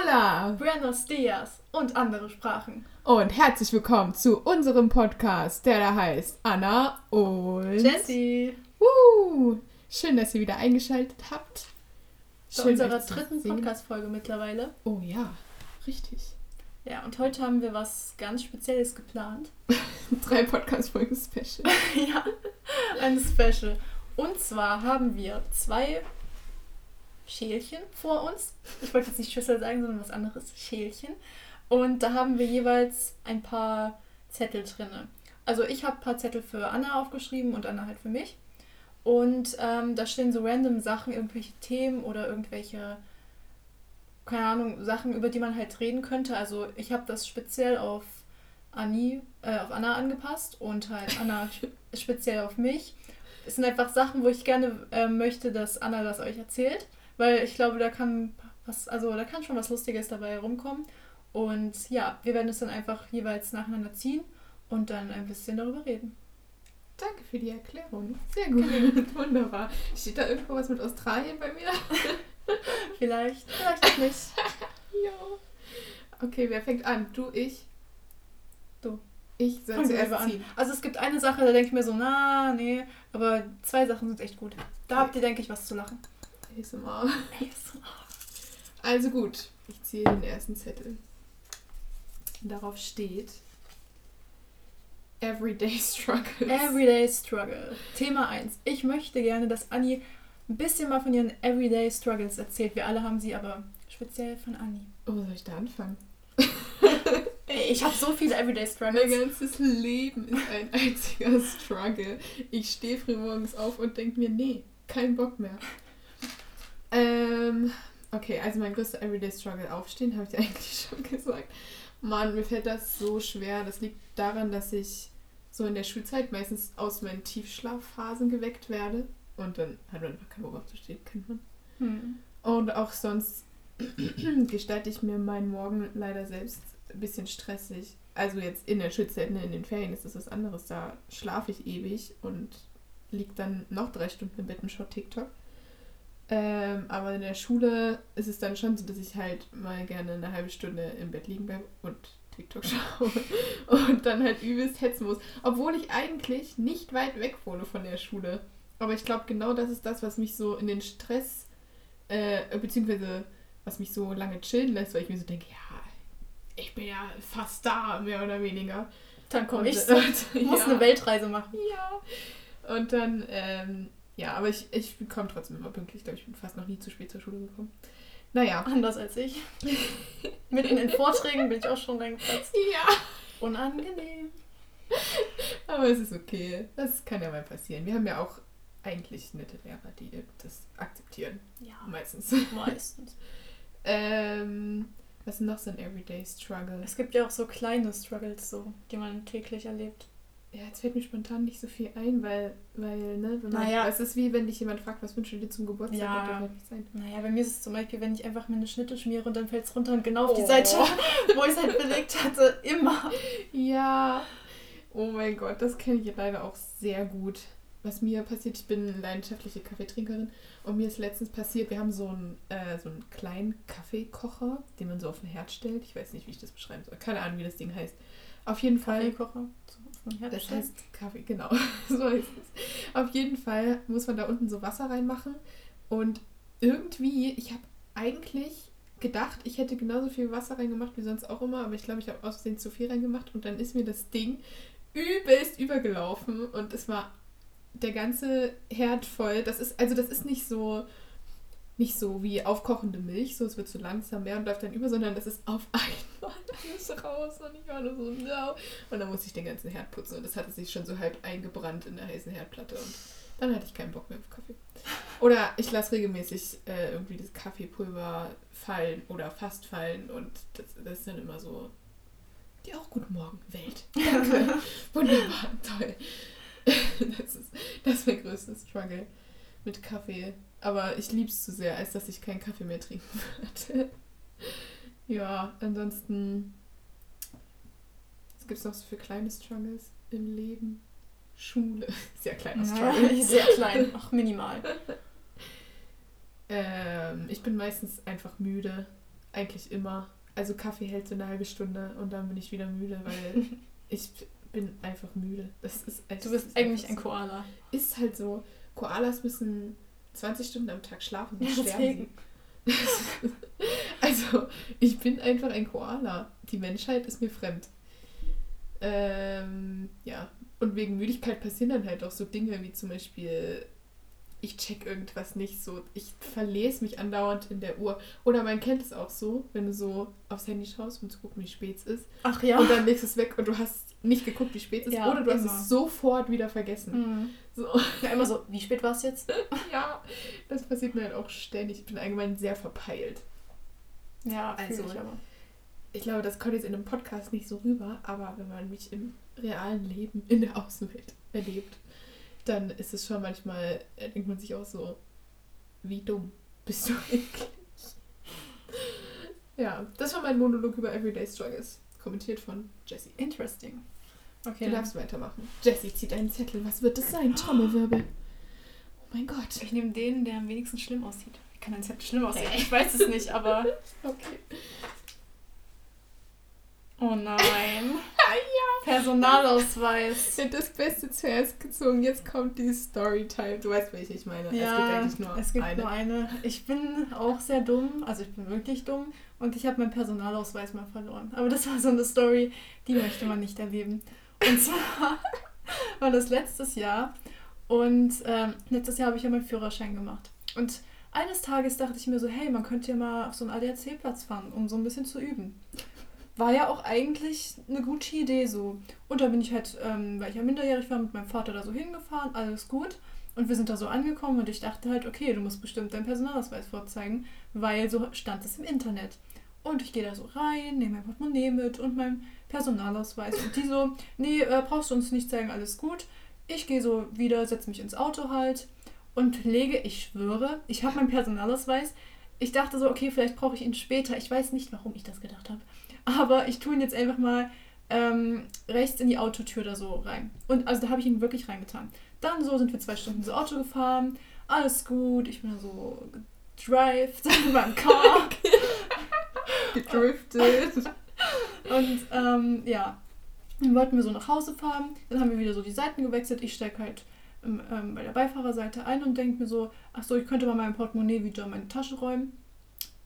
Hola! Buenos Dias und andere Sprachen. Und herzlich willkommen zu unserem Podcast, der da heißt Anna und Jessie. Uh, schön, dass ihr wieder eingeschaltet habt. Bei Schön, unserer zu dritten sehen. Podcast-Folge mittlerweile. Oh ja, richtig. Ja, und heute haben wir was ganz Spezielles geplant. Drei Podcast-Folgen Special. ja, ein Special. Und zwar haben wir zwei Schälchen vor uns. Ich wollte jetzt nicht Schüssel sagen, sondern was anderes. Schälchen. Und da haben wir jeweils ein paar Zettel drinne. Also ich habe ein paar Zettel für Anna aufgeschrieben und Anna halt für mich. Und ähm, da stehen so random Sachen, irgendwelche Themen oder irgendwelche, keine Ahnung, Sachen, über die man halt reden könnte. Also ich habe das speziell auf Anni, äh, auf Anna angepasst und halt Anna speziell auf mich. Es sind einfach Sachen, wo ich gerne äh, möchte, dass Anna das euch erzählt, weil ich glaube, da kann was, also da kann schon was Lustiges dabei rumkommen. Und ja, wir werden es dann einfach jeweils nacheinander ziehen und dann ein bisschen darüber reden. Danke für die Erklärung. Sehr gut. Wunderbar. Steht da irgendwo was mit Australien bei mir? Vielleicht, vielleicht auch nicht. ja. Okay, wer fängt an? Du, ich? Du. Ich soll zuerst an. ziehen. Also es gibt eine Sache, da denke ich mir so, na, nee, aber zwei Sachen sind echt gut. Da habt ihr, denke ich, was zu lachen. ASMR. Also gut, ich ziehe den ersten Zettel. Darauf steht Everyday Struggles. Everyday Struggle. Thema 1. Ich möchte gerne, dass Anni ein bisschen mal von ihren Everyday Struggles erzählt. Wir alle haben sie, aber speziell von Anni. oh, soll ich da anfangen? Ey, Ich habe so viele Everyday Mein Struggles. ganzes Leben ist ein einziger Struggle. Ich stehe früh morgens auf und denke mir, nee, kein Bock mehr. Ähm, okay, also mein größter Everyday Struggle aufstehen, habe ich dir eigentlich schon gesagt. Mann, mir fällt das so schwer. Das liegt daran, dass ich so in der Schulzeit meistens aus meinen Tiefschlafphasen geweckt werde. Und dann hat man einfach keinen Bock aufzustehen, kennt man. Hm. Und auch sonst gestalte ich mir meinen Morgen leider selbst ein bisschen stressig. Also jetzt in der Schulzeit, ne, in den Ferien ist das was anderes. Da schlafe ich ewig und liege dann noch drei Stunden im Bett und schaue TikTok. Ähm, aber in der Schule ist es dann schon so, dass ich halt mal gerne eine halbe Stunde im Bett liegen bleibe und TikTok schaue und dann halt übelst hetzen muss. Obwohl ich eigentlich nicht weit weg wohne von der Schule. Aber ich glaube, genau das ist das, was mich so in den Stress, äh, beziehungsweise was mich so lange chillen lässt, weil ich mir so denke, ja, ich bin ja fast da, mehr oder weniger. Dann komme ich so. und- muss ja. eine Weltreise machen. Ja. Und dann, ähm, ja, aber ich, ich komme trotzdem immer pünktlich. Ich glaube, ich bin fast noch nie zu spät zur Schule gekommen. Naja. Anders als ich. Mitten in Vorträgen bin ich auch schon reingeplatzt. Ja. Unangenehm. Aber es ist okay. Das kann ja mal passieren. Wir haben ja auch eigentlich nette Lehrer, die das akzeptieren. Ja, Meistens. meistens. Ähm, was ist noch so ein Everyday Struggle? Es gibt ja auch so kleine Struggles, so, die man täglich erlebt. Ja, jetzt fällt mir spontan nicht so viel ein, weil, weil, ne, wenn man, Naja. es ist wie wenn dich jemand fragt, was wünschst du dir zum Geburtstag, Ja. wird doch halt nicht sein. Naja, bei mir ist es zum Beispiel, wenn ich einfach mir eine Schnitte schmiere und dann fällt es runter und genau auf die Oh. Seite, wo ich es halt belegt hatte, immer. Ja. Oh mein Gott, das kenne ich leider auch sehr gut. Was mir passiert, ich bin leidenschaftliche Kaffeetrinkerin und mir ist letztens passiert, wir haben so einen, äh, so einen kleinen Kaffeekocher, den man so auf den Herd stellt. Ich weiß nicht, wie ich das beschreiben soll. Keine Ahnung, wie das Ding heißt. Auf jeden Fall. Kaffeekocher. So Das heißt Kaffee, genau. so heißt es. Auf jeden Fall muss man da unten so Wasser reinmachen. Und irgendwie, ich habe eigentlich gedacht, ich hätte genauso viel Wasser reingemacht wie sonst auch immer, aber ich glaube, ich habe aus Versehen zu viel reingemacht und dann ist mir das Ding übelst übergelaufen und es war der ganze Herd voll. Das ist, also das ist nicht so, nicht so wie aufkochende Milch, so es wird so langsam mehr und läuft dann über, sondern das ist auf einmal alles raus und ich war nur so, no. Und dann musste ich den ganzen Herd putzen und das hatte sich schon so halb eingebrannt in der heißen Herdplatte und dann hatte ich keinen Bock mehr auf Kaffee. Oder ich lasse regelmäßig äh, irgendwie das Kaffeepulver fallen oder fast fallen und das, das ist dann immer so, die auch guten Morgen, Welt. Danke. Wunderbar, toll. Das ist, das ist mein größtes Struggle mit Kaffee. Aber ich liebe es zu sehr, als dass ich keinen Kaffee mehr trinken würde. Ja, ansonsten. Was gibt es noch so für kleine Struggles im Leben? Schule. Sehr kleiner Struggle. Ja, sehr klein, auch minimal. Ähm, ich bin meistens einfach müde. eigentlich immer. Also Kaffee hält so eine halbe Stunde und dann bin ich wieder müde, weil ich bin einfach müde. Das ist, das du bist ist eigentlich ein Koala. Ist halt so. Koalas müssen 20 Stunden am Tag schlafen. Ja, sterben also, ich bin einfach ein Koala. Die Menschheit ist mir fremd. Ähm, ja. Und wegen Müdigkeit passieren dann halt auch so Dinge wie zum Beispiel ich check irgendwas nicht so. Ich verlese mich andauernd in der Uhr. Oder man kennt es auch so, wenn du so aufs Handy schaust, um zu gucken, wie spät es ist. Ach ja. Und dann legst du es weg und du hast nicht geguckt, wie spät es ist. Ja, oder du immer. hast es sofort wieder vergessen. Mhm. So. Ja, immer so, wie spät war es jetzt? ja, das passiert mir halt auch ständig. Ich bin allgemein sehr verpeilt. Ja, also. Ich, aber. ich glaube, das kommt jetzt in einem Podcast nicht so rüber, aber wenn man mich im realen Leben in der Außenwelt erlebt, dann ist es schon manchmal, äh, denkt man sich auch so, wie dumm bist du eigentlich? ja, das war mein Monolog über Everyday Struggles, kommentiert von Jessie. Interesting. Okay. Du darfst weitermachen. Jessie zieht einen Zettel. Was wird das sein? Trommelwirbel. Oh mein Gott. Ich nehme den, der am wenigsten schlimm aussieht. Wie kann ein Zettel schlimm aussehen? Ich weiß es nicht, aber. Okay. Oh nein. Ja. Personalausweis. Ich das Beste zuerst gezogen. Jetzt kommt die Storytime. Du weißt, welche ich meine. Ja, es gibt eigentlich nur es gibt eine. nur eine. Ich bin auch sehr dumm. Also ich bin wirklich dumm. Und ich habe meinen Personalausweis mal verloren. Aber das war so eine Story, die möchte man nicht erleben. Und zwar war das letztes Jahr. Und ähm, letztes Jahr habe ich ja meinen Führerschein gemacht. Und eines Tages dachte ich mir so, hey, man könnte ja mal auf so einen ADAC-Platz fahren, um so ein bisschen zu üben war ja auch eigentlich eine gute Idee so. Und da bin ich halt, ähm, weil ich ja minderjährig war, mit meinem Vater da so hingefahren, alles gut. Und wir sind da so angekommen und ich dachte halt, okay, du musst bestimmt deinen Personalausweis vorzeigen, weil so stand es im Internet. Und ich gehe da so rein, nehme mein Portemonnaie mit und meinen Personalausweis. Und die so, nee, äh, brauchst du uns nicht zeigen, alles gut. Ich gehe so wieder, setze mich ins Auto halt und lege, ich schwöre, ich habe meinen Personalausweis. Ich dachte so, okay, vielleicht brauche ich ihn später. Ich weiß nicht, warum ich das gedacht habe. Aber ich tue ihn jetzt einfach mal ähm, rechts in die Autotür da so rein. Und also da habe ich ihn wirklich reingetan. Dann so sind wir zwei Stunden so Auto gefahren. Alles gut. Ich bin da so gedrived beim Car. Gedriftet. Und ähm, ja, dann wollten wir so nach Hause fahren. Dann haben wir wieder so die Seiten gewechselt. Ich steige halt ähm, ähm, bei der Beifahrerseite ein und denke mir so, ach so, ich könnte mal mein Portemonnaie wieder in meine Tasche räumen.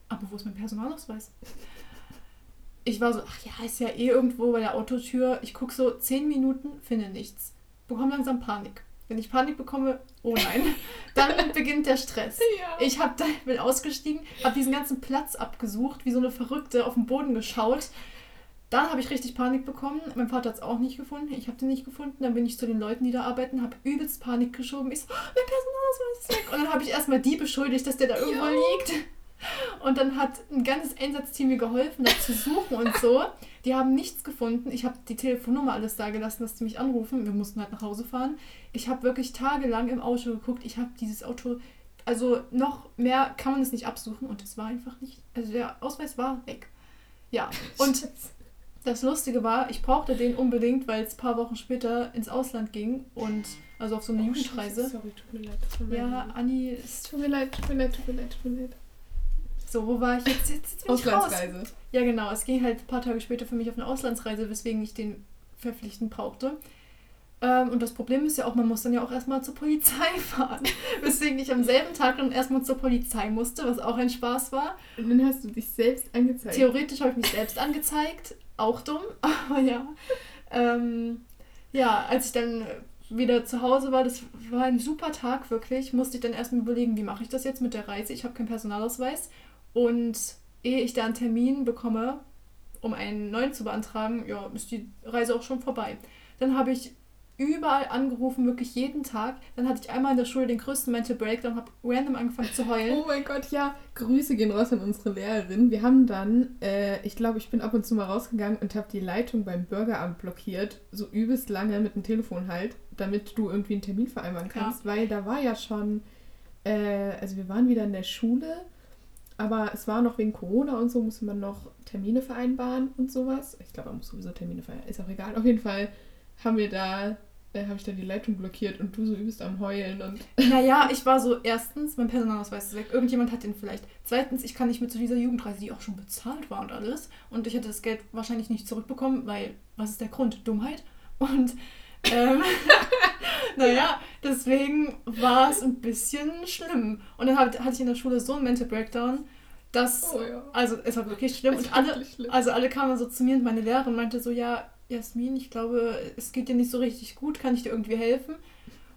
Aber wo ist mein Personalausweis? Ich war so, ach ja, ist ja eh irgendwo bei der Autotür. Ich gucke so zehn Minuten, finde nichts. Bekomme langsam Panik. Wenn ich Panik bekomme, oh nein, dann beginnt der Stress. Ja. Ich hab da, bin ausgestiegen, habe diesen ganzen Platz abgesucht, wie so eine Verrückte auf den Boden geschaut. Dann habe ich richtig Panik bekommen. Mein Vater hat es auch nicht gefunden. Ich habe den nicht gefunden. Dann bin ich zu den Leuten, die da arbeiten, habe übelst Panik geschoben. Ich so, oh, mein Personalausweis ist weg. Und dann habe ich erstmal die beschuldigt, dass der da irgendwo ja. liegt. Und dann hat ein ganzes Einsatzteam mir geholfen, das zu suchen und so. Die haben nichts gefunden. Ich habe die Telefonnummer alles da gelassen, dass sie mich anrufen. Wir mussten halt nach Hause fahren. Ich habe wirklich tagelang im Auto geguckt. Ich habe dieses Auto, also noch mehr kann man es nicht absuchen und es war einfach nicht, also der Ausweis war weg. Ja, und das Lustige war, ich brauchte den unbedingt, weil es ein paar Wochen später ins Ausland ging und also auf so eine oh, Jugendreise. Sorry, tut mir leid. Ja, Anni ist. Tut mir leid, tut mir leid, tut mir leid, tut mir leid. So, wo war ich jetzt? jetzt, jetzt Auslandsreise. Ja, genau. Es ging halt ein paar Tage später für mich auf eine Auslandsreise, weswegen ich den verpflichtend brauchte. Ähm, und das Problem ist ja auch, man muss dann ja auch erstmal zur Polizei fahren. weswegen ich am selben Tag dann erstmal zur Polizei musste, was auch ein Spaß war. Und dann hast du dich selbst angezeigt. Theoretisch habe ich mich selbst angezeigt. Auch dumm, aber ja. Ähm, ja, als ich dann wieder zu Hause war, das war ein super Tag wirklich, musste ich dann erstmal überlegen, wie mache ich das jetzt mit der Reise? Ich habe keinen Personalausweis und ehe ich da einen Termin bekomme, um einen neuen zu beantragen, ja, ist die Reise auch schon vorbei. Dann habe ich überall angerufen, wirklich jeden Tag. Dann hatte ich einmal in der Schule den größten Mental Breakdown, habe random angefangen zu heulen. Oh mein Gott, ja. Grüße gehen raus an unsere Lehrerin. Wir haben dann, äh, ich glaube, ich bin ab und zu mal rausgegangen und habe die Leitung beim Bürgeramt blockiert, so übelst lange mit dem Telefon halt, damit du irgendwie einen Termin vereinbaren kannst, ja. weil da war ja schon, äh, also wir waren wieder in der Schule aber es war noch wegen Corona und so, musste man noch Termine vereinbaren und sowas. Ich glaube, man muss sowieso Termine vereinbaren. Ist auch egal. Auf jeden Fall haben wir da äh, habe ich dann die Leitung blockiert und du so übelst am Heulen und. Naja, ich war so, erstens, mein Personalausweis ist weg. Irgendjemand hat den vielleicht. Zweitens, ich kann nicht mit zu dieser Jugendreise, die auch schon bezahlt war und alles. Und ich hätte das Geld wahrscheinlich nicht zurückbekommen, weil, was ist der Grund? Dummheit. Und, ähm, naja, deswegen war es ein bisschen schlimm. Und dann hatte ich in der Schule so einen Mental Breakdown, dass, Oh ja. also es war wirklich schlimm. Es Und alle, schlimm. also alle kamen so zu mir und meine Lehrerin meinte so, ja, Jasmin, ich glaube, es geht dir nicht so richtig gut, kann ich dir irgendwie helfen?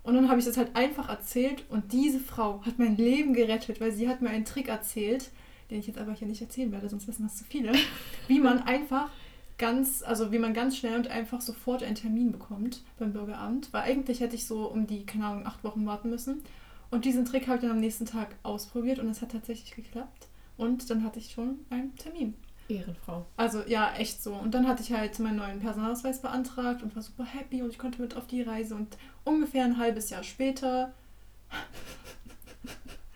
Und dann habe ich das halt einfach erzählt und diese Frau hat mein Leben gerettet, weil sie hat mir einen Trick erzählt, den ich jetzt aber hier nicht erzählen werde, sonst wissen das zu viele, wie man einfach ganz, also wie man ganz schnell und einfach sofort einen Termin bekommt beim Bürgeramt, weil eigentlich hätte ich so um die, keine Ahnung, acht Wochen warten müssen. Und diesen Trick habe ich dann am nächsten Tag ausprobiert und es hat tatsächlich geklappt. Und dann hatte ich schon einen Termin. Ehrenfrau. Also ja, echt so. Und dann hatte ich halt meinen neuen Personalausweis beantragt und war super happy und ich konnte mit auf die Reise. Und ungefähr ein halbes Jahr später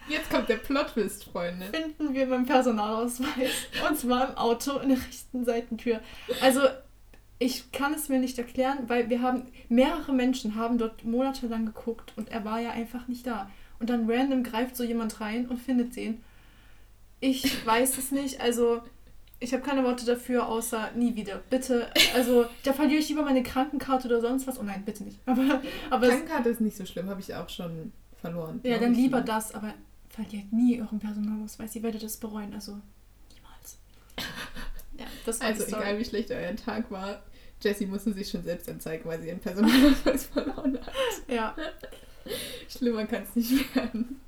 Jetzt kommt der Plot-Twist, Freunde. finden wir meinen Personalausweis. Und zwar im Auto in der rechten Seitentür. Also ich kann es mir nicht erklären, weil wir haben, mehrere Menschen haben dort monatelang geguckt und er war ja einfach nicht da. Und dann random greift so jemand rein und findet den. Ich weiß es nicht, also ich habe keine Worte dafür, außer nie wieder. Bitte, also da verliere ich lieber meine Krankenkarte oder sonst was. Oh nein, bitte nicht. Aber, aber Krankenkarte ist nicht so schlimm, habe ich auch schon verloren. ja, dann lieber das, aber verliert nie euren Personalausweis. Ihr werdet es bereuen, also niemals. Ja, das war Also egal wie schlecht euer Tag war, Jessie musste sich schon selbst anzeigen, weil sie ihren Personalausweis verloren hat. Ja, Schlimmer kann es nicht werden.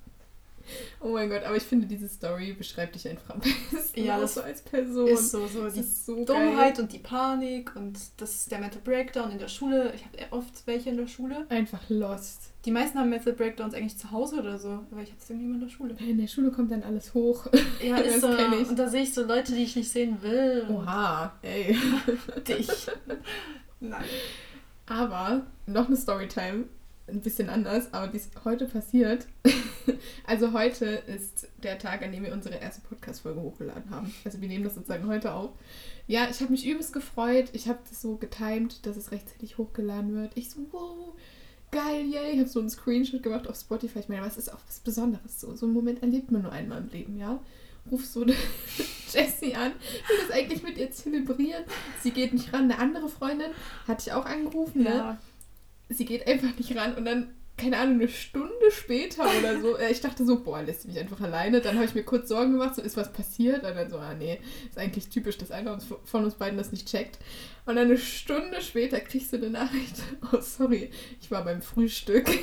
Oh mein Gott, aber ich finde, diese Story beschreibt dich einfach am besten. Ja, das so als Person. ist so, so Das die so Dummheit geil. und die Panik und das ist der Mental Breakdown in der Schule. Ich habe oft welche in der Schule. Einfach lost. Die meisten haben Mental Breakdowns eigentlich zu Hause oder so, aber ich hatte es irgendwie immer in der Schule. In der Schule kommt dann alles hoch. Ja, Das ist so. Und da sehe ich so Leute, die ich nicht sehen will. Oha, ey. Dich. Nein. Aber noch eine Storytime, ein bisschen anders, aber die ist heute passiert. Also heute ist der Tag, an dem wir unsere erste Podcast-Folge hochgeladen haben. Also wir nehmen das sozusagen heute auf. Ja, ich habe mich übelst gefreut. Ich habe das so getimed, dass es rechtzeitig hochgeladen wird. Ich so, wow, geil, yay. Ich habe so einen Screenshot gemacht auf Spotify. Ich meine, was ist auch was Besonderes so? So einen Moment erlebt man nur einmal im Leben, ja? Ruf so Jessie an, will das eigentlich mit ihr zelebrieren. Sie geht nicht ran. Eine andere Freundin hatte ich auch angerufen, ne? Sie geht einfach nicht ran und dann, keine Ahnung, eine Stunde später oder so, äh, ich dachte so, boah, lässt sie mich einfach alleine. Dann habe ich mir kurz Sorgen gemacht, so ist was passiert. Und dann so, ah nee, ist eigentlich typisch, dass einer von uns beiden das nicht checkt. Und dann eine Stunde später kriegst du eine Nachricht, oh sorry, ich war beim Frühstück.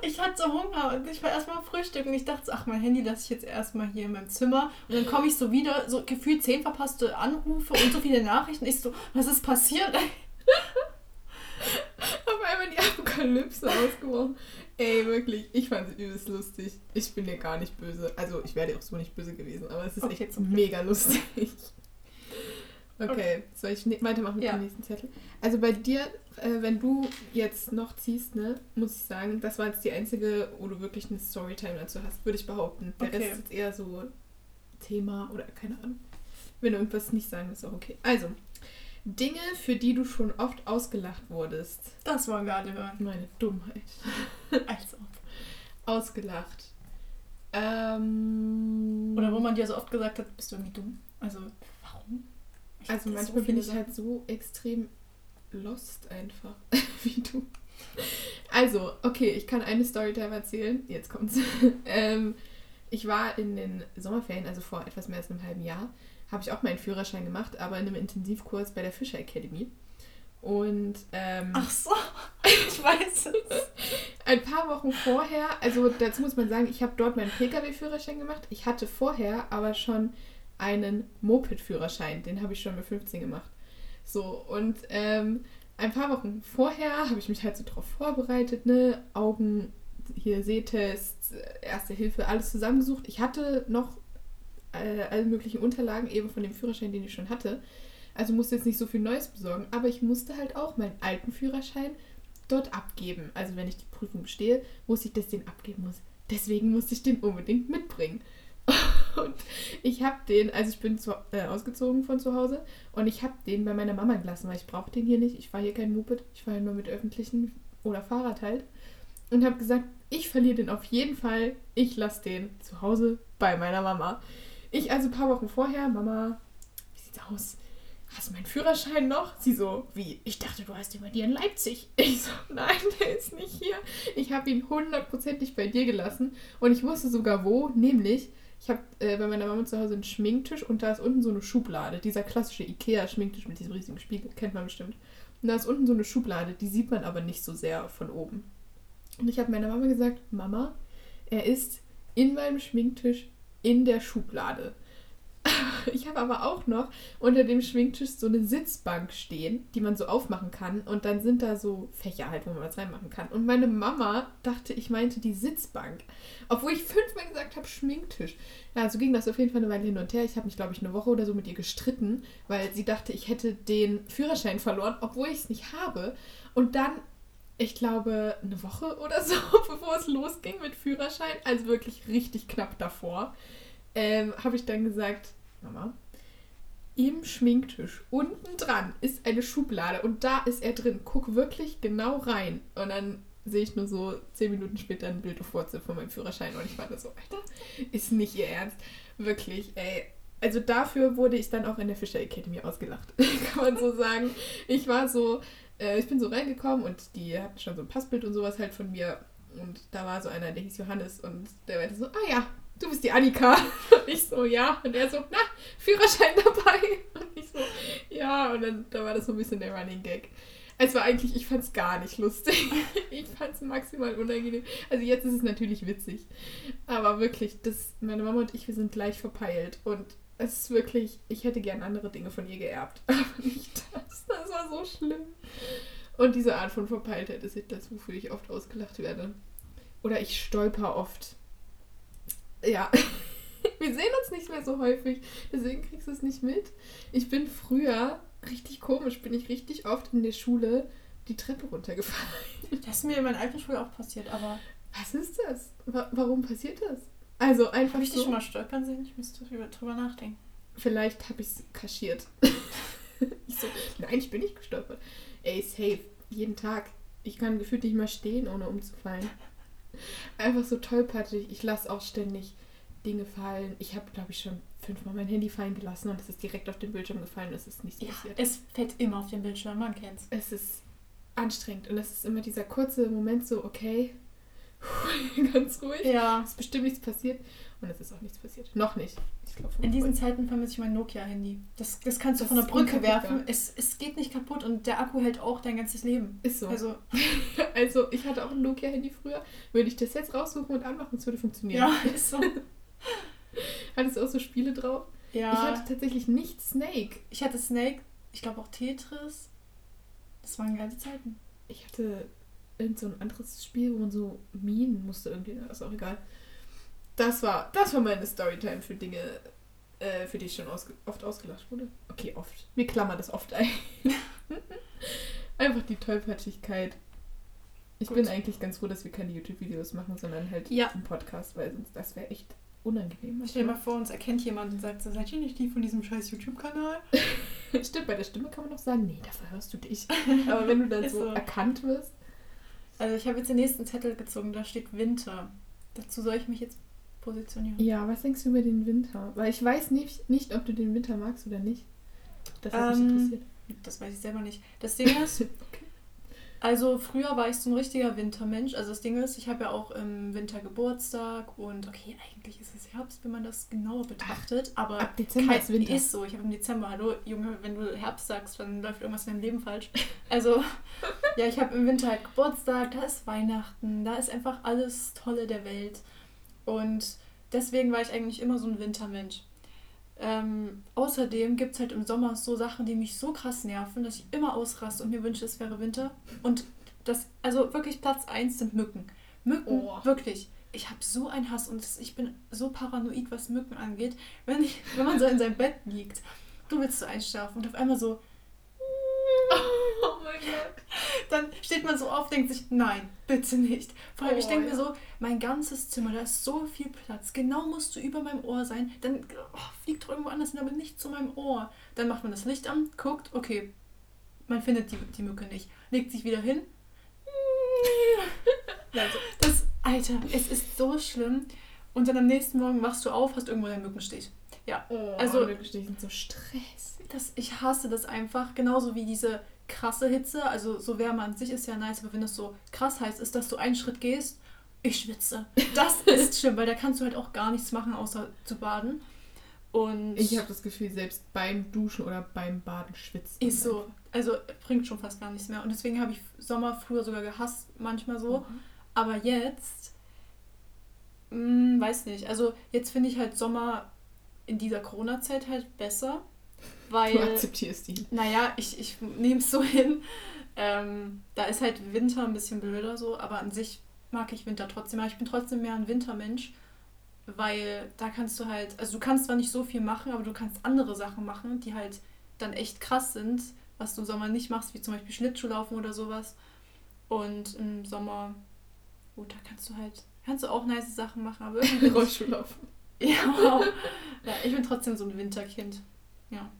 Ich hatte so Hunger und ich war erstmal frühstücken. Ich dachte, so, ach, mein Handy lasse ich jetzt erstmal hier in meinem Zimmer. Und dann komme ich so wieder, so gefühlt zehn verpasste Anrufe und so viele Nachrichten. Ich so, was ist passiert? Auf einmal die Apokalypse ausgebrochen. Ey, wirklich, ich fand es übelst lustig. Ich bin dir gar nicht böse. Also, ich wäre dir auch so nicht böse gewesen, aber es ist Okay, echt Glück. mega lustig. Okay, soll ich ne weitermachen mit Ja. dem nächsten Zettel? Also bei dir, äh, wenn du jetzt noch ziehst, ne, muss ich sagen, das war jetzt die einzige, wo du wirklich eine Storytime dazu hast, würde ich behaupten. Der Okay. Rest ist jetzt eher so Thema oder keine Ahnung. Wenn du irgendwas nicht sagen, ist auch okay. Also, Dinge, für die du schon oft ausgelacht wurdest. Das wollen wir alle hören. Meine Dummheit. Also. Ausgelacht. Ähm, Oder wo man dir so oft gesagt hat, bist du irgendwie dumm. Also, warum? Ich Also hatte so manchmal bin ich Sachen. halt so extrem lost einfach, wie du. Also, okay, ich kann eine Storytime erzählen. Jetzt kommt's. ähm, ich war in den Sommerferien, also vor etwas mehr als einem halben Jahr, habe ich auch meinen Führerschein gemacht, aber in einem Intensivkurs bei der Fischer Academy. Und ähm, Ach so, ich weiß es. ein paar Wochen vorher, also dazu muss man sagen, ich habe dort meinen Pkw-Führerschein gemacht. Ich hatte vorher aber schon einen Moped-Führerschein, den habe ich schon mit 15 gemacht. So, und ähm, ein paar Wochen vorher habe ich mich halt so drauf vorbereitet, ne? Augen, hier Sehtests, Erste Hilfe, alles zusammengesucht. Ich hatte noch äh, alle möglichen Unterlagen eben von dem Führerschein, den ich schon hatte. Also musste jetzt nicht so viel Neues besorgen, aber ich musste halt auch meinen alten Führerschein dort abgeben. Also wenn ich die Prüfung bestehe, muss ich das den abgeben muss. Deswegen musste ich den unbedingt mitbringen. Und ich habe den, also ich bin zu, äh, ausgezogen von zu Hause und ich habe den bei meiner Mama gelassen, weil ich brauche den hier nicht. Ich fahre hier kein Moped, ich fahre nur mit öffentlichen oder Fahrrad halt. Und habe gesagt, ich verliere den auf jeden Fall. Ich lasse den zu Hause bei meiner Mama. Ich also ein paar Wochen vorher, Mama, wie sieht's aus? Hast du meinen Führerschein noch? Sie so, wie? Ich dachte, du hast ihn bei dir in Leipzig. Ich so, nein, der ist nicht hier. Ich habe ihn hundertprozentig bei dir gelassen. Und ich wusste sogar wo, nämlich, ich habe äh, bei meiner Mama zu Hause einen Schminktisch und da ist unten so eine Schublade. Dieser klassische Ikea-Schminktisch mit diesem riesigen Spiegel, kennt man bestimmt. Und da ist unten so eine Schublade, die sieht man aber nicht so sehr von oben. Und ich habe meiner Mama gesagt, Mama, er ist in meinem Schminktisch in der Schublade. Ich habe aber auch noch unter dem Schminktisch so eine Sitzbank stehen, die man so aufmachen kann. Und dann sind da so Fächer halt, wo man was reinmachen kann. Und meine Mama dachte, ich meinte die Sitzbank. Obwohl ich fünfmal gesagt habe, Schminktisch. Ja, so ging das auf jeden Fall eine Weile hin und her. Ich habe mich, glaube ich, eine Woche oder so mit ihr gestritten, weil sie dachte, ich hätte den Führerschein verloren, obwohl ich es nicht habe. Und dann ich glaube, eine Woche oder so, bevor es losging mit Führerschein, also wirklich richtig knapp davor, ähm, habe ich dann gesagt, Mama, im Schminktisch unten dran ist eine Schublade und da ist er drin. Guck wirklich genau rein. Und dann sehe ich nur so zehn Minuten später ein Bild auf WhatsApp von meinem Führerschein und ich war da so, Alter, ist nicht ihr Ernst. Wirklich, ey. Also dafür wurde ich dann auch in der Fischer Academy ausgelacht, kann man so sagen. Ich war so, äh, ich bin so reingekommen und die hatten schon so ein Passbild und sowas halt von mir. Und da war so einer, der hieß Johannes und der meinte so, ah ja, du bist die Annika. Und ich so, ja. Und er so, na, Führerschein dabei. Und ich so, ja. Und dann da war das so ein bisschen der Running Gag. Es war eigentlich, ich fand es gar nicht lustig. Ich fand es maximal unangenehm. Also jetzt ist es natürlich witzig. Aber wirklich, das, meine Mama und ich, wir sind gleich verpeilt. Und es ist wirklich, ich hätte gern andere Dinge von ihr geerbt. Aber nicht das. Das war so schlimm. Und diese Art von Verpeiltheit ist das, wofür ich oft ausgelacht werde. Oder ich stolper oft. Ja. Wir sehen uns nicht mehr so häufig, deswegen kriegst du es nicht mit. Ich bin früher, richtig komisch, bin ich richtig oft in der Schule die Treppe runtergefallen. Das ist mir in meiner alten Schule auch passiert, aber. Was ist das? Warum passiert das? Also einfach. Habe ich so, dich schon mal stolpern sehen? Ich müsste drüber nachdenken. Vielleicht habe ich es kaschiert. ich so, nein, ich bin nicht gestolpert. Ey, safe. Jeden Tag. Ich kann gefühlt nicht mal stehen, ohne umzufallen. Einfach so tollpatschig. Ich lasse auch ständig Dinge fallen. Ich habe, glaube ich, schon fünfmal mein Handy fallen gelassen und es ist direkt auf den Bildschirm gefallen. Es ist nichts ja, passiert. Es fällt immer auf den Bildschirm, man kennt's. Es ist anstrengend und es ist immer dieser kurze Moment so, okay, ganz ruhig. Ja. Es ist bestimmt nichts passiert. Und es ist auch nichts passiert. Noch nicht. In diesen Zeiten vermisse ich mein Nokia-Handy. Das, das kannst du das von der Brücke werfen. Es, es geht nicht kaputt und der Akku hält auch dein ganzes Leben. Ist so. Also, also ich hatte auch ein Nokia-Handy früher. Würde ich das jetzt raussuchen und anmachen, es würde funktionieren. Ja, ist so. Hattest du auch so Spiele drauf? Ja. Ich hatte tatsächlich nicht Snake. Ich hatte Snake, ich glaube auch Tetris. Das waren geile Zeiten. Ich hatte irgend so ein anderes Spiel, wo man so Minen musste irgendwie, ist auch egal. Das war, das war meine Storytime für Dinge, äh, für die ich schon ausge oft ausgelacht wurde. Okay, oft. Wir klammern das oft ein. Einfach die Tollpatschigkeit. Ich Gut. bin eigentlich ganz froh, dass wir keine YouTube-Videos machen, sondern halt ja. einen Podcast, weil sonst das wäre echt unangenehm. Stell dir mal vor, uns erkennt jemand und sagt, seid ihr nicht die von diesem scheiß YouTube-Kanal? Stimmt, bei der Stimme kann man noch sagen, nee, dafür hörst du dich. Aber wenn du dann so, so erkannt wirst, also ich habe jetzt den nächsten Zettel gezogen, da steht Winter. Dazu soll ich mich jetzt positionieren. Ja, was denkst du über den Winter? Weil ich weiß nicht, nicht ob du den Winter magst oder nicht. Das hat ähm, mich interessiert. Das weiß ich selber nicht. Das Ding ist, okay. Also früher war ich so ein richtiger Wintermensch. Also das Ding ist, ich habe ja auch im Winter Geburtstag und okay, eigentlich ist es Herbst, wenn man das genauer betrachtet. Ach, aber ab Dezember kein, ist Winter. Ist so. Ich habe im Dezember, hallo Junge, wenn du Herbst sagst, dann läuft irgendwas in deinem Leben falsch. Also ja, ich habe im Winter halt Geburtstag, da ist Weihnachten, da ist einfach alles Tolle der Welt. Und deswegen war ich eigentlich immer so ein Wintermensch. Ähm, außerdem gibt es halt im Sommer so Sachen, die mich so krass nerven, dass ich immer ausraste und mir wünsche, es wäre Winter. Und das, also wirklich Platz 1 sind Mücken. Mücken, oh. wirklich. Ich habe so einen Hass und ich bin so paranoid, was Mücken angeht. Wenn, ich, wenn man so in seinem Bett liegt, du willst so einschlafen und auf einmal so Oh mein Gott. Dann steht man so auf, denkt sich, nein, bitte nicht. Vor allem, oh, ich denke ja. mir so, mein ganzes Zimmer, da ist so viel Platz. Genau musst du über meinem Ohr sein. Dann oh, fliegt doch irgendwo anders hin, aber nicht zu meinem Ohr. Dann macht man das Licht an, guckt, okay, man findet die, die Mücke nicht. Legt sich wieder hin. Also, das, Alter, es ist so schlimm. Und dann am nächsten Morgen wachst du auf, hast irgendwo einen Mückenstich. Ja, Oh, Also- Mückenstiche sind so stressig. das, ich hasse das einfach. Genauso wie diese krasse Hitze. Also so Wärme an sich ist ja nice, aber wenn es so krass heiß ist, dass du einen Schritt gehst, ich schwitze. Das ist schlimm, weil da kannst du halt auch gar nichts machen, außer zu baden. Und Ich habe das Gefühl, selbst beim Duschen oder beim Baden schwitzt. ist so, also bringt schon fast gar nichts mehr. Und deswegen habe ich Sommer früher sogar gehasst, manchmal so. Mhm. Aber jetzt, mh, weiß nicht. Also jetzt finde ich halt Sommer in dieser Corona-Zeit halt besser, weil... Du akzeptierst ihn. Naja, ich, ich nehme es so hin. Ähm, da ist halt Winter ein bisschen blöder so, aber an sich mag ich Winter trotzdem. Aber ich bin trotzdem mehr ein Wintermensch, weil da kannst du halt, also du kannst zwar nicht so viel machen, aber du kannst andere Sachen machen, die halt dann echt krass sind, was du im Sommer nicht machst, wie zum Beispiel Schlittschuhlaufen oder sowas. Und im Sommer, gut, da kannst du halt, kannst du auch nice Sachen machen, aber irgendwie Rollschuhlaufen. ja, wow. ja, ich bin trotzdem so ein Winterkind. Ja.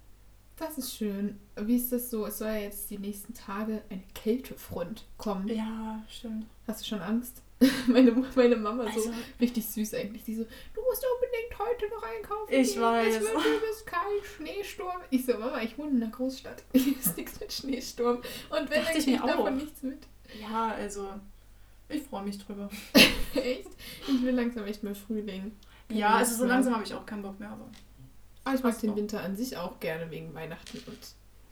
Das ist schön. Wie ist das so? Es soll ja jetzt die nächsten Tage eine Kältefront kommen. Ja, stimmt. Hast du schon Angst? Meine, meine Mama so Also, richtig süß eigentlich. Die so, du musst unbedingt heute noch einkaufen. Ich gehen. weiß. Es wird übelst kalt, Schneesturm. Ich so, Mama, ich wohne in einer Großstadt. Hier ist nichts mit Schneesturm. Und wenn, dann ich krieg davon auch. nichts mit. Ja, also ich freue mich drüber. echt? Ich will langsam echt mal Frühling. Ja, also so langsam habe ich auch keinen Bock mehr, aber Aber ich mag den doch. Winter an sich auch gerne wegen Weihnachten und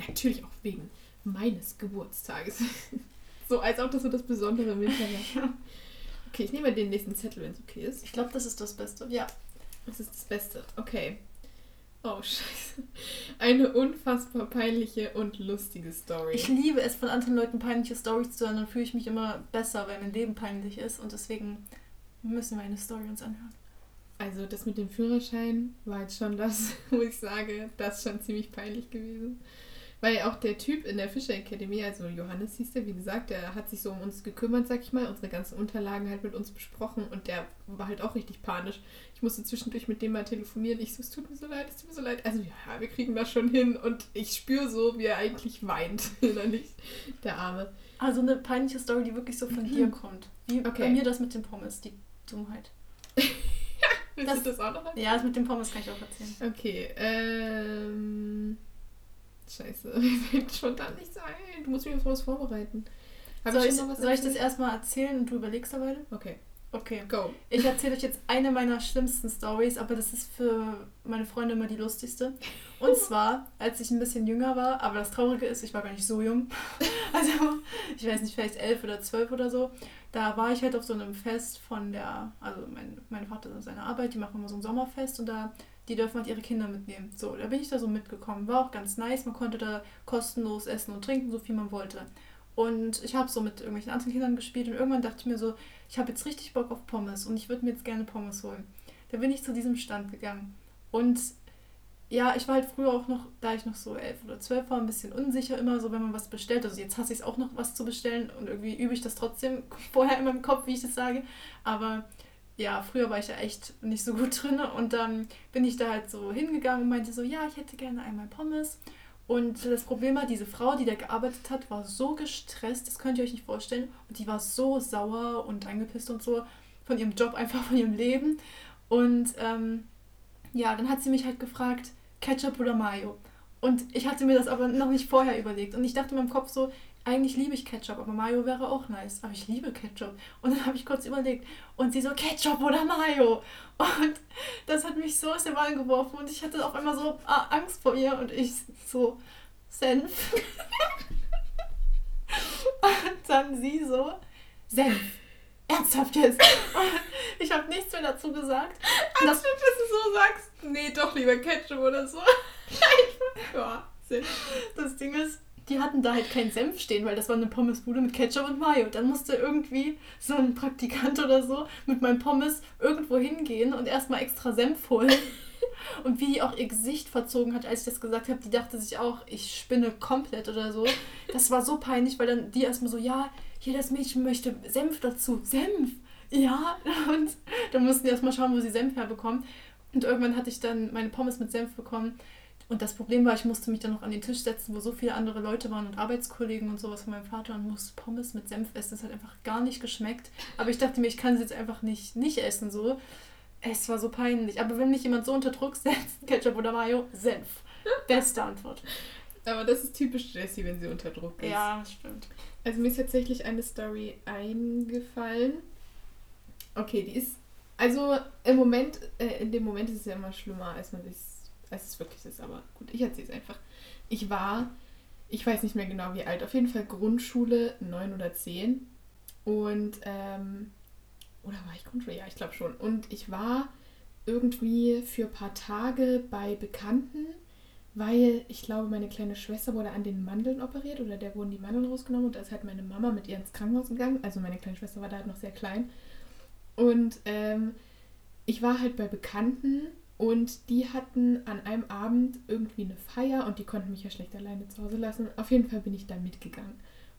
natürlich auch wegen meines Geburtstages. so als ob das so das Besondere im Winter wäre. Okay, ich nehme mal den nächsten Zettel, wenn es okay ist. ich glaube, das ist das Beste. Ja. Das ist das Beste. Okay. Oh, scheiße. Eine unfassbar peinliche und lustige Story. Ich liebe es, von anderen Leuten peinliche Stories zu hören, dann fühle ich mich immer besser, weil mein Leben peinlich ist und deswegen müssen wir eine Story uns anhören. Also das mit dem Führerschein war jetzt schon das, wo ich sage, das ist schon ziemlich peinlich gewesen. Weil auch der Typ in der Fischer Academy, also Johannes hieß der, wie gesagt, der hat sich so um uns gekümmert, sag ich mal, unsere ganzen Unterlagen halt mit uns besprochen und der war halt auch richtig panisch. Ich musste zwischendurch mit dem mal telefonieren. Ich so, es tut mir so leid, es tut mir so leid. Also ja, wir kriegen das schon hin und ich spüre so, wie er eigentlich weint innerlich, der Arme. Also eine peinliche Story, die wirklich so von dir kommt. Wie bei Okay. mir das mit dem Pommes, die Dummheit. Willst Das- du das auch noch Ja, das mit dem Pommes kann ich auch erzählen. Okay, ähm. Scheiße, mir fällt spontan nichts ein. Du musst mich auf sowas vorbereiten. Hab Soll ich, schon was soll ich das erstmal erzählen und du überlegst dabei? Okay, Okay. go. Ich erzähle euch jetzt eine meiner schlimmsten Stories, aber das ist für meine Freunde immer die lustigste. Und zwar, als ich ein bisschen jünger war, aber das Traurige ist, ich war gar nicht so jung. Also, ich weiß nicht, vielleicht elf oder zwölf oder so. Da war ich halt auf so einem Fest von der, also mein, mein Vater und seine Arbeit, die machen immer so ein Sommerfest und da, die dürfen halt ihre Kinder mitnehmen. So, da bin ich da so mitgekommen. War auch ganz nice, man konnte da kostenlos essen und trinken, so viel man wollte. Und ich habe so mit irgendwelchen anderen Kindern gespielt und irgendwann dachte ich mir so, ich habe jetzt richtig Bock auf Pommes und ich würde mir jetzt gerne Pommes holen. Da bin ich zu diesem Stand gegangen. Und ja, ich war halt früher auch noch, da ich noch so elf oder zwölf war, ein bisschen unsicher immer so, wenn man was bestellt. Also jetzt hasse ich es auch noch, was zu bestellen und irgendwie übe ich das trotzdem vorher in meinem Kopf, wie ich das sage. Aber ja, früher war ich ja echt nicht so gut drin und dann bin ich da halt so hingegangen und meinte so, ja, ich hätte gerne einmal Pommes. Und das Problem war, diese Frau, die da gearbeitet hat, war so gestresst, das könnt ihr euch nicht vorstellen. Und die war so sauer und angepisst und so von ihrem Job, einfach von ihrem Leben. Und ähm, ja, dann hat sie mich halt gefragt, Ketchup oder Mayo. Und ich hatte mir das aber noch nicht vorher überlegt. Und ich dachte in meinem Kopf so, eigentlich liebe ich Ketchup, aber Mayo wäre auch nice. Aber ich liebe Ketchup. Und dann habe ich kurz überlegt. Und sie so, Ketchup oder Mayo? Und das hat mich so aus der Bahn geworfen. Und ich hatte auf einmal so ah, Angst vor ihr. Und ich so, Senf. Und dann sie so, Senf. Ernsthaft jetzt? Ich habe nichts mehr dazu gesagt. Das, dass du so sagst, nee, doch lieber Ketchup oder so. ja. Das Ding ist, die hatten da halt keinen Senf stehen, weil das war eine Pommesbude mit Ketchup und Mayo. Dann musste irgendwie so ein Praktikant oder so mit meinem Pommes irgendwo hingehen und erstmal extra Senf holen. Und wie die auch ihr Gesicht verzogen hat, als ich das gesagt habe, die dachte sich auch, ich spinne komplett oder so. Das war so peinlich, weil dann die erstmal so, ja, hier das Mädchen möchte Senf dazu. Senf! Ja, und dann mussten die erstmal schauen, wo sie Senf herbekommen. Und irgendwann hatte ich dann meine Pommes mit Senf bekommen. Und das Problem war, ich musste mich dann noch an den Tisch setzen, wo so viele andere Leute waren und Arbeitskollegen und sowas von meinem Vater und musste Pommes mit Senf essen. Das hat einfach gar nicht geschmeckt. Aber ich dachte mir, ich kann sie jetzt einfach nicht, nicht essen so. Es war so peinlich. Aber wenn mich jemand so unter Druck setzt, Ketchup oder Mayo, Senf. Beste Antwort. Aber das ist typisch Jessie, wenn sie unter Druck ist. Ja, stimmt. Also mir ist tatsächlich eine Story eingefallen. Okay, die ist. Also im Moment, äh, in dem Moment ist es ja immer schlimmer, als man sich als es wirklich ist. Aber gut, ich erzähle es einfach. Ich war, ich weiß nicht mehr genau wie alt, auf jeden Fall Grundschule, neun oder zehn. Und, ähm, oder war ich Grundschule? Ja, ich glaube schon. Und ich war irgendwie für ein paar Tage bei Bekannten, weil ich glaube, meine kleine Schwester wurde an den Mandeln operiert oder der wurden die Mandeln rausgenommen und da ist halt meine Mama mit ihr ins Krankenhaus gegangen. Also meine kleine Schwester war da halt noch sehr klein. Und ähm, ich war halt bei Bekannten und die hatten an einem Abend irgendwie eine Feier und die konnten mich ja schlecht alleine zu Hause lassen. Auf jeden Fall bin ich da mitgegangen.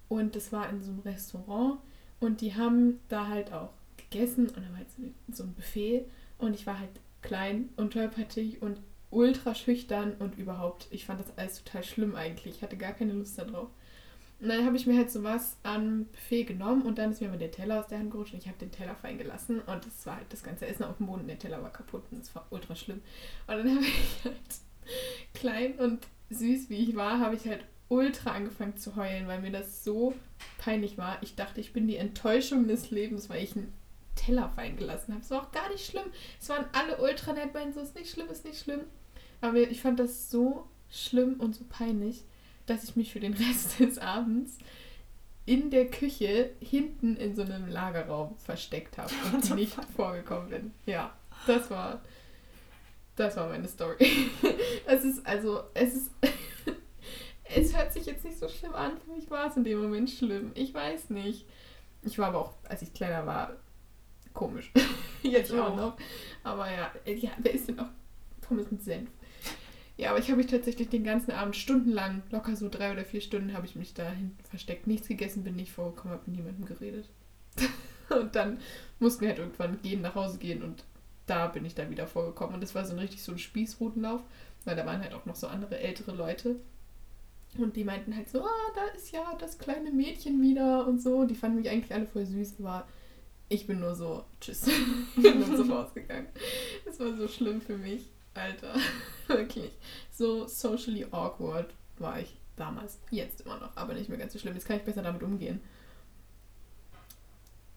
Und das war in so einem Restaurant und die haben da halt auch gegessen und da war halt so ein Buffet und ich war halt klein und tollpatschig und ultra schüchtern und überhaupt, ich fand das alles total schlimm eigentlich. Ich hatte gar keine Lust darauf. Und dann habe ich mir halt sowas an Buffet genommen und dann ist mir mal der Teller aus der Hand gerutscht und ich habe den Teller fallen gelassen und es war halt das ganze Essen auf dem Boden und der Teller war kaputt und es war ultra schlimm. Und dann habe ich halt klein und süß wie ich war, habe ich halt ultra angefangen zu heulen, weil mir das so peinlich war. Ich dachte, ich bin die Enttäuschung des Lebens, weil ich einen Teller fallen gelassen habe. Es war auch gar nicht schlimm. Es waren alle ultra nett, meinen so, ist nicht schlimm, ist nicht schlimm. Aber ich fand das so schlimm und so peinlich dass ich mich für den Rest des Abends in der Küche hinten in so einem Lagerraum versteckt habe und nicht vorgekommen bin. Ja, das war das war meine Story. Es ist also es ist es hört sich jetzt nicht so schlimm an, für mich war es in dem Moment schlimm. Ich weiß nicht. Ich war aber auch, als ich kleiner war, komisch. Jetzt immer noch. Aber ja, ja, wer ist denn auch Pommes mit Senf? Ja, aber ich habe mich tatsächlich den ganzen Abend stundenlang, locker so drei oder vier Stunden, habe ich mich da hinten versteckt. Nichts gegessen, bin nicht vorgekommen, habe mit niemandem geredet. und dann mussten wir halt irgendwann gehen, nach Hause gehen und da bin ich dann wieder vorgekommen. Und das war so ein richtig so ein Spießrutenlauf, weil da waren halt auch noch so andere ältere Leute. Und die meinten halt so, ah, da ist ja das kleine Mädchen wieder und so. Die fanden mich eigentlich alle voll süß, aber ich bin nur so, tschüss. ich bin nur so rausgegangen. Das war so schlimm für mich. Alter, wirklich. So socially awkward war ich damals. Jetzt immer noch, aber nicht mehr ganz so schlimm. Jetzt kann ich besser damit umgehen.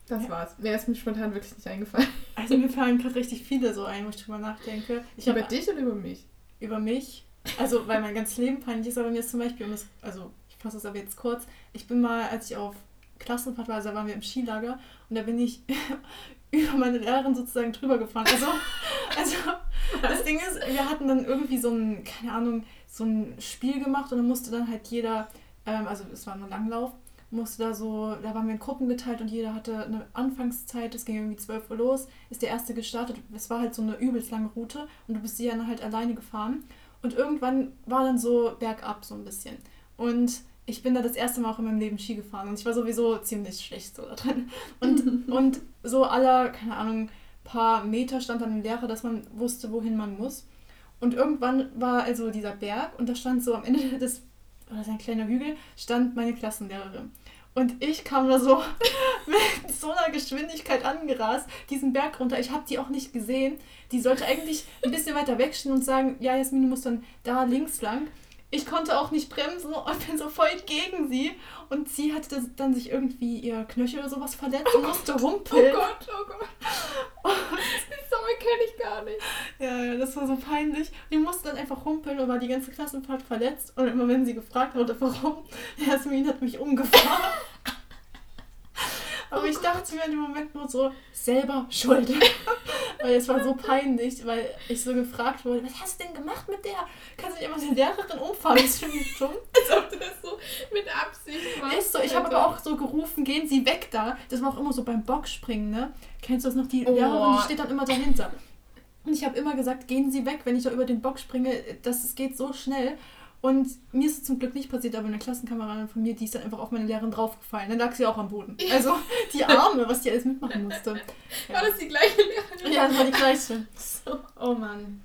Das ja. war's. Mehr ist mir spontan wirklich nicht eingefallen. Also mir fallen gerade richtig viele so ein, wo ich drüber nachdenke. Ich über dich oder über mich? Über mich. Also, weil mein ganzes Leben peinlich ist, aber mir ist zum Beispiel, also ich fasse das aber jetzt kurz, ich bin mal, als ich auf Klassenfahrt war, also da waren wir im Skilager und da bin ich über meine Lehrerin sozusagen drüber gefahren. Also, also das Ding ist, wir hatten dann irgendwie so ein, keine Ahnung, so ein Spiel gemacht und dann musste dann halt jeder, ähm, also es war nur Langlauf, musste da so, da waren wir in Gruppen geteilt und jeder hatte eine Anfangszeit, es ging irgendwie 12 Uhr los, ist der erste gestartet. Es war halt so eine übelst lange Route und du bist die dann halt alleine gefahren. Und irgendwann war dann so bergab so ein bisschen. Und ich bin da das erste Mal auch in meinem Leben Ski gefahren und ich war sowieso ziemlich schlecht so da drin. Und, und so aller, keine Ahnung, paar Meter stand dann ein Lehrer, dass man wusste, wohin man muss. Und irgendwann war also dieser Berg und da stand so am Ende des, oder sein kleiner Hügel, stand meine Klassenlehrerin. Und ich kam da so mit so einer Geschwindigkeit angerast, diesen Berg runter. Ich habe die auch nicht gesehen. Die sollte eigentlich ein bisschen weiter wegstehen und sagen, ja, Jasmin, du musst dann da links lang ich konnte auch nicht bremsen und bin so voll gegen sie. Und sie hatte dann sich irgendwie ihr Knöchel oder sowas verletzt oh und musste Gott, humpeln. Oh Gott, oh Gott. Die Story kenne ich gar nicht. Ja, ja, das war so peinlich. Die musste dann einfach humpeln und war die ganze Klassenfahrt verletzt. Und immer wenn sie gefragt wurde, warum, Jasmin hat mich umgefahren. Aber oh ich dachte mir in dem Moment nur so, selber schuld. weil es war so peinlich, weil ich so gefragt wurde, was hast du denn gemacht mit der? Kannst du nicht immer die Lehrerin umfahren? Das finde ich dumm. Als ob du das so mit Absicht machst. Ist so, ich habe aber auch so gerufen, gehen Sie weg da. Das war auch immer so beim Boxspringen, ne? Kennst du das noch? Die oh. Lehrerin, die steht dann immer dahinter. Und ich habe immer gesagt, gehen Sie weg, wenn ich da über den Box springe. Das geht so schnell. Und mir ist es zum Glück nicht passiert, aber eine Klassenkameradin von mir, die ist dann einfach auf meine Lehrerin draufgefallen. Dann lag sie auch am Boden. Also die Arme, was die alles mitmachen musste. Ja. War das die gleiche Lehrerin? Ja, das war die gleiche. So. Oh Mann.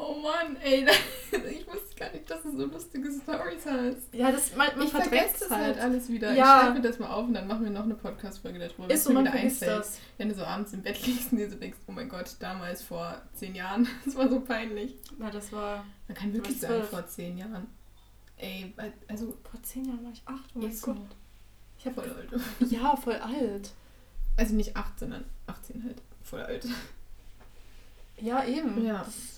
Oh Mann, ey, ich wusste gar nicht, dass du so lustige Stories hast. Ja, das, man, man ich vergesse das halt. halt alles wieder. Ja. Ich schreibe mir das mal auf und dann machen wir noch eine Podcast-Folge darüber. Ist so, man wieder vergisst das. Wenn du so abends im Bett liegst und dir so denkst, oh mein Gott, damals vor zehn Jahren, das war so peinlich. Ja, das war... Man kann wirklich sagen, vor zehn Jahren. Ey, also, Vor zehn Jahren war ich acht. Oh mein Ist so. Gott. ich hab voll alt. Ja, voll alt. Also nicht acht, sondern 18 halt. Voll alt. Ja, eben. Ja. Das,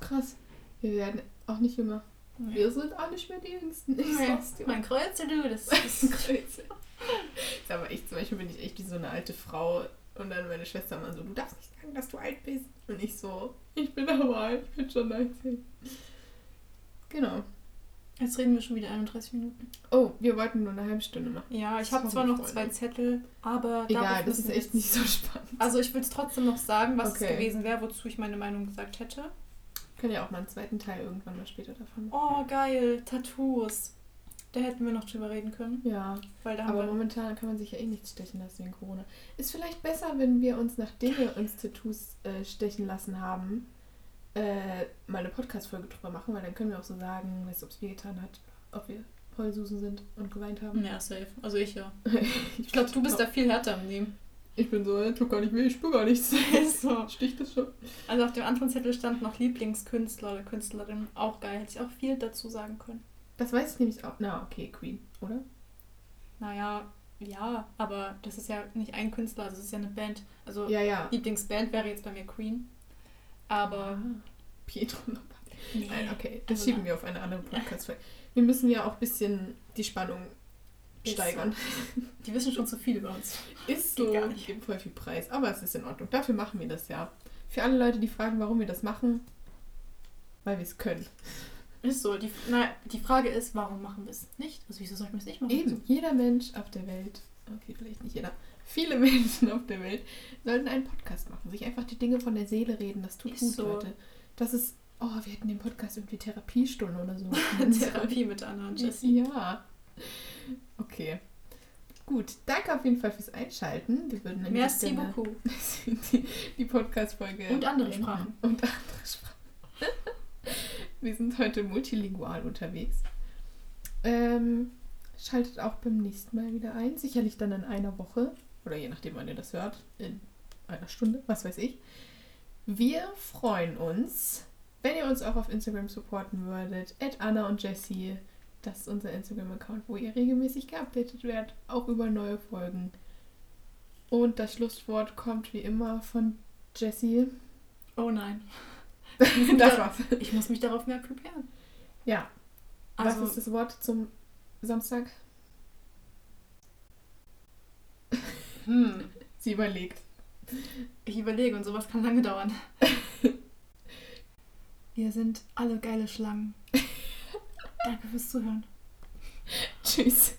Krass. Wir werden auch nicht jünger. ja. Wir sind auch nicht mehr die Jüngsten. Ich Ja, sag's dir. mein Kreuze, du, das ist... ist Kreuze. Ist aber echt, zum Beispiel bin ich echt wie so eine alte Frau und dann meine Schwester immer so, du darfst nicht sagen, dass du alt bist. Und ich so, ich bin aber alt, ich bin schon 19. Genau. Jetzt reden wir schon wieder 31 Minuten. Oh, wir wollten nur eine halbe Stunde machen. Ja, ich habe zwar noch Freunde. zwei Zettel, aber Egal, das ist echt nicht so spannend. Also ich will es trotzdem noch sagen, was Okay. es gewesen wäre, wozu ich meine Meinung gesagt hätte. Können ja auch mal einen zweiten Teil irgendwann mal später davon machen. Oh, geil, Tattoos. Da hätten wir noch drüber reden können, Ja, weil da aber momentan kann man sich ja eh nichts stechen lassen wegen Corona. Ist vielleicht besser, wenn wir uns, nachdem wir uns Tattoos äh, stechen lassen haben, äh, mal eine Podcast-Folge drüber machen, weil dann können wir auch so sagen, weißt du, ob es wehgetan hat, ob wir Heulsusen sind und geweint haben. Ja, safe. Also ich ja. Ich glaube, du bist da viel härter im Leben. Ich bin so, tut gar nicht weh, ich spür gar nichts. so. Sticht das schon. Also auf dem anderen Zettel stand noch Lieblingskünstler oder Künstlerin. Auch geil. Hätte ich auch viel dazu sagen können. Das weiß ich nämlich auch. Na, okay, Queen, oder? Naja, ja, aber das ist ja nicht ein Künstler, also es ist ja eine Band. Also Ja, ja. Lieblingsband wäre jetzt bei mir Queen. Aber Pietro Lombardi. nee. Nein, okay, das Also schieben nein. wir auf eine andere Podcast-Folge. Wir müssen ja auch ein bisschen die Spannung steigern. Die wissen schon zu viel über uns. Ist so, gar nicht. gibt voll viel Preis, aber es ist in Ordnung. Dafür machen wir das ja. Für alle Leute, die fragen, warum wir das machen, weil wir es können. Ist so. Die, na, die Frage ist, warum machen wir es nicht? Also wieso sollten wir es nicht machen? Eben, jeder Mensch auf der Welt, okay, vielleicht nicht jeder, viele Menschen auf der Welt sollten einen Podcast machen, sich einfach die Dinge von der Seele reden. Das tut Ist gut, so. Leute. Das ist, oh, wir hätten den Podcast irgendwie Therapiestunde oder so. Therapie mit Anna und Jessie. Ja. Okay. Gut, danke auf jeden Fall fürs Einschalten. Wir würden Merci Stelle beaucoup. die, die Podcast-Folge. Und andere. Sprachen. Und andere Sprachen. Wir sind heute multilingual unterwegs. Ähm, schaltet auch beim nächsten Mal wieder ein. Sicherlich dann in einer Woche. Oder je nachdem, wann ihr das hört. In einer Stunde, was weiß ich. Wir freuen uns, wenn ihr uns auch auf Instagram supporten würdet. At Anna und Jessie. Das ist unser Instagram-Account, wo ihr regelmäßig geupdatet werdet. Auch über neue Folgen. Und das Schlusswort kommt wie immer von Jessie. Oh nein. das war's. Ich muss mich darauf mehr preparen. Ja. Also, Was ist das Wort zum Samstag? hm, Sie überlegt. ich überlege und sowas kann lange dauern. Wir sind alle geile Schlangen. Danke fürs Zuhören. Tschüss.